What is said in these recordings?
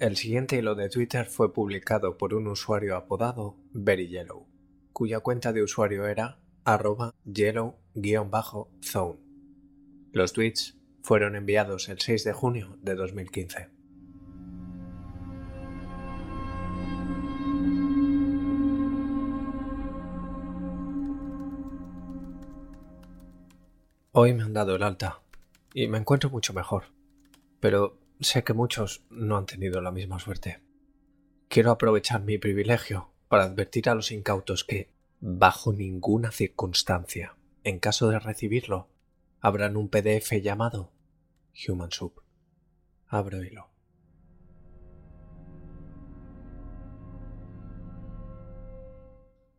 El siguiente hilo de Twitter fue publicado por un usuario apodado Very Yellow, cuya cuenta de usuario era arroba yellow-zone. Los tweets fueron enviados el 6 de junio de 2015. Hoy me han dado el alta y me encuentro mucho mejor, pero sé que muchos no han tenido la misma suerte. Quiero aprovechar mi privilegio para advertir a los incautos que, bajo ninguna circunstancia, en caso de recibirlo, abran un PDF llamado Human Soup. Abro.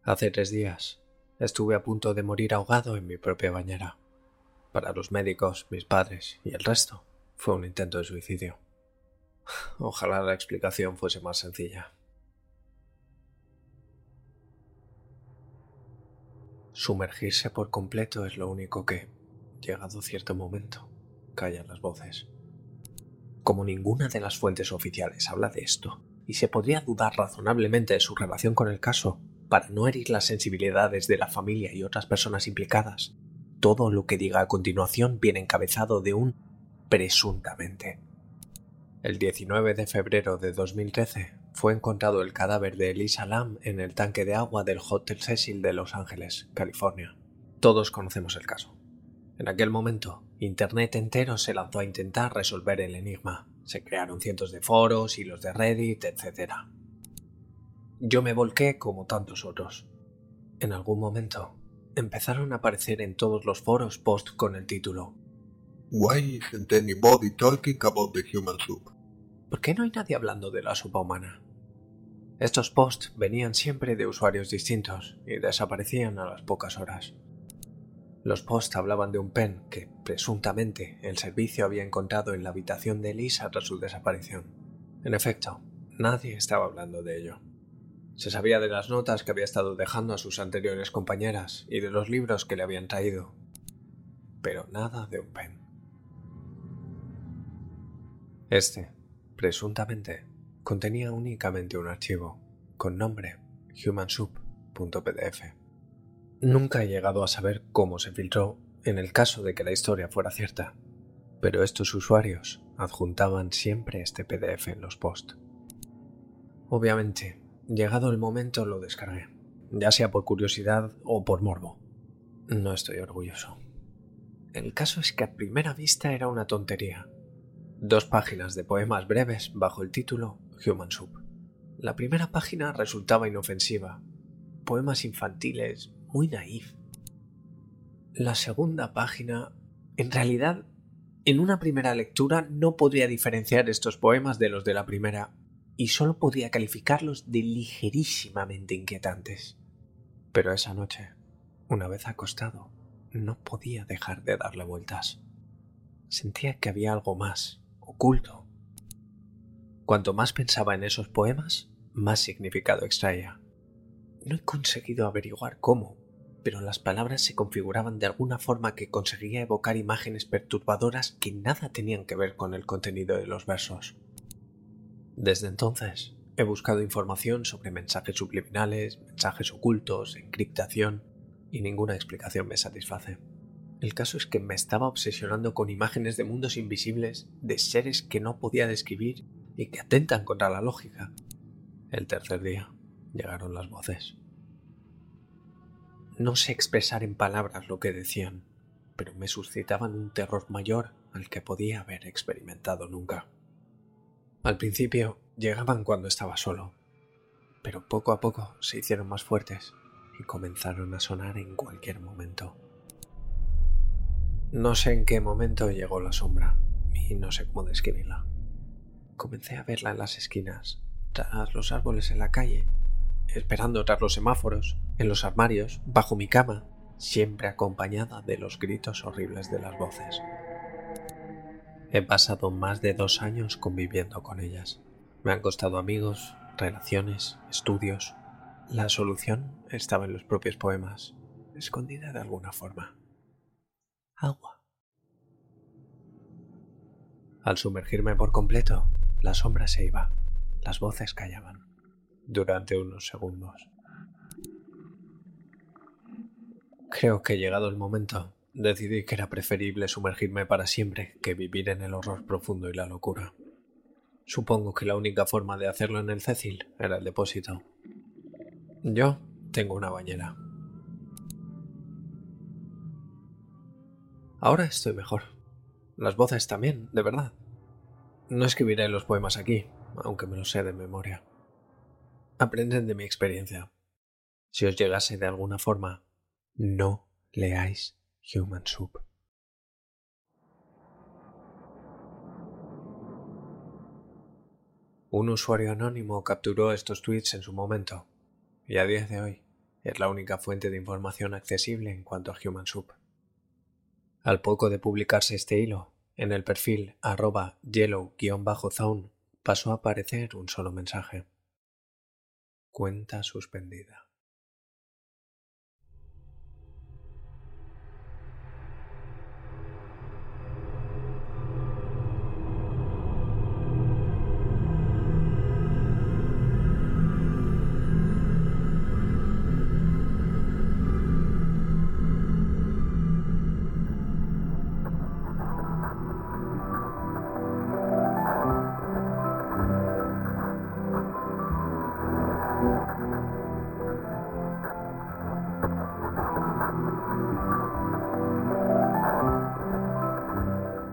Hace tres días estuve a punto de morir ahogado en mi propia bañera. Para los médicos, mis padres y el resto, fue un intento de suicidio. Ojalá la explicación fuese más sencilla. Sumergirse por completo es lo único que, llegado cierto momento, callan las voces. Como ninguna de las fuentes oficiales habla de esto, y se podría dudar razonablemente de su relación con el caso, para no herir las sensibilidades de la familia y otras personas implicadas, todo lo que diga a continuación viene encabezado de un presuntamente. El 19 de febrero de 2013 fue encontrado el cadáver de Elisa Lam en el tanque de agua del Hotel Cecil de Los Ángeles, California. Todos conocemos el caso. En aquel momento, Internet entero se lanzó a intentar resolver el enigma. Se crearon cientos de foros, hilos de Reddit, etc. Yo me volqué como tantos otros. En algún momento, empezaron a aparecer en todos los foros post con el título Why isn't anybody talking about the human soup? ¿Por qué no hay nadie hablando de la sopa humana? Estos posts venían siempre de usuarios distintos y desaparecían a las pocas horas. Los posts hablaban de un pen que, presuntamente, el servicio había encontrado en la habitación de Elisa tras su desaparición. En efecto, nadie estaba hablando de ello. Se sabía de las notas que había estado dejando a sus anteriores compañeras y de los libros que le habían traído, pero nada de un pen. Este, presuntamente, contenía únicamente un archivo con nombre humansoup.pdf. Nunca he llegado a saber cómo se filtró en el caso de que la historia fuera cierta, pero estos usuarios adjuntaban siempre este PDF en los posts. Obviamente, Llegado el momento lo descargué, ya sea por curiosidad o por morbo. No estoy orgulloso. El caso es que a primera vista era una tontería. Dos páginas de poemas breves bajo el título Human Soup. La primera página resultaba inofensiva, poemas infantiles, muy naif. La segunda página, en realidad, en una primera lectura no podría diferenciar estos poemas de los de la primera y solo podía calificarlos de ligerísimamente inquietantes. Pero esa noche, una vez acostado, no podía dejar de darle vueltas. Sentía que había algo más, oculto. Cuanto más pensaba en esos poemas, más significado extraía. No he conseguido averiguar cómo, pero las palabras se configuraban de alguna forma que conseguía evocar imágenes perturbadoras que nada tenían que ver con el contenido de los versos. Desde entonces he buscado información sobre mensajes subliminales, mensajes ocultos, encriptación, y ninguna explicación me satisface. El caso es que me estaba obsesionando con imágenes de mundos invisibles, de seres que no podía describir y que atentan contra la lógica. El tercer día llegaron las voces. No sé expresar en palabras lo que decían, pero me suscitaban un terror mayor al que podía haber experimentado nunca. Al principio llegaban cuando estaba solo, pero poco a poco se hicieron más fuertes y comenzaron a sonar en cualquier momento. No sé en qué momento llegó la sombra y no sé cómo describirla. Comencé a verla en las esquinas, tras los árboles en la calle, esperando tras los semáforos, en los armarios, bajo mi cama, siempre acompañada de los gritos horribles de las voces. He pasado más de dos años conviviendo con ellas. Me han costado amigos, relaciones, estudios. La solución estaba en los propios poemas, escondida de alguna forma. Agua. Al sumergirme por completo, la sombra se iba, las voces callaban, durante unos segundos. Creo que llegado el momento, decidí que era preferible sumergirme para siempre que vivir en el horror profundo y la locura. Supongo que la única forma de hacerlo en el Cecil era el depósito. Yo tengo una bañera. Ahora estoy mejor. Las voces también, de verdad. No escribiré los poemas aquí, aunque me los sé de memoria. Aprenden de mi experiencia. Si os llegase de alguna forma, no leáis Human Soup. Un usuario anónimo capturó estos tweets en su momento, y a día de hoy es la única fuente de información accesible en cuanto a Human Soup. Al poco de publicarse este hilo, en el perfil arroba yellow-zone pasó a aparecer un solo mensaje. Cuenta suspendida.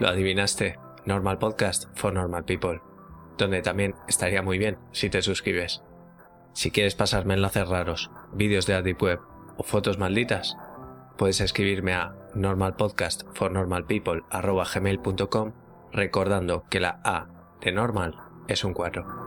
lo adivinaste, Normal Podcast for Normal People, donde también estaría muy bien si te suscribes. Si quieres pasarme enlaces raros, vídeos de Deep Web o fotos malditas, puedes escribirme a normalpodcastfornormalpeople.com recordando que la A de normal es un 4.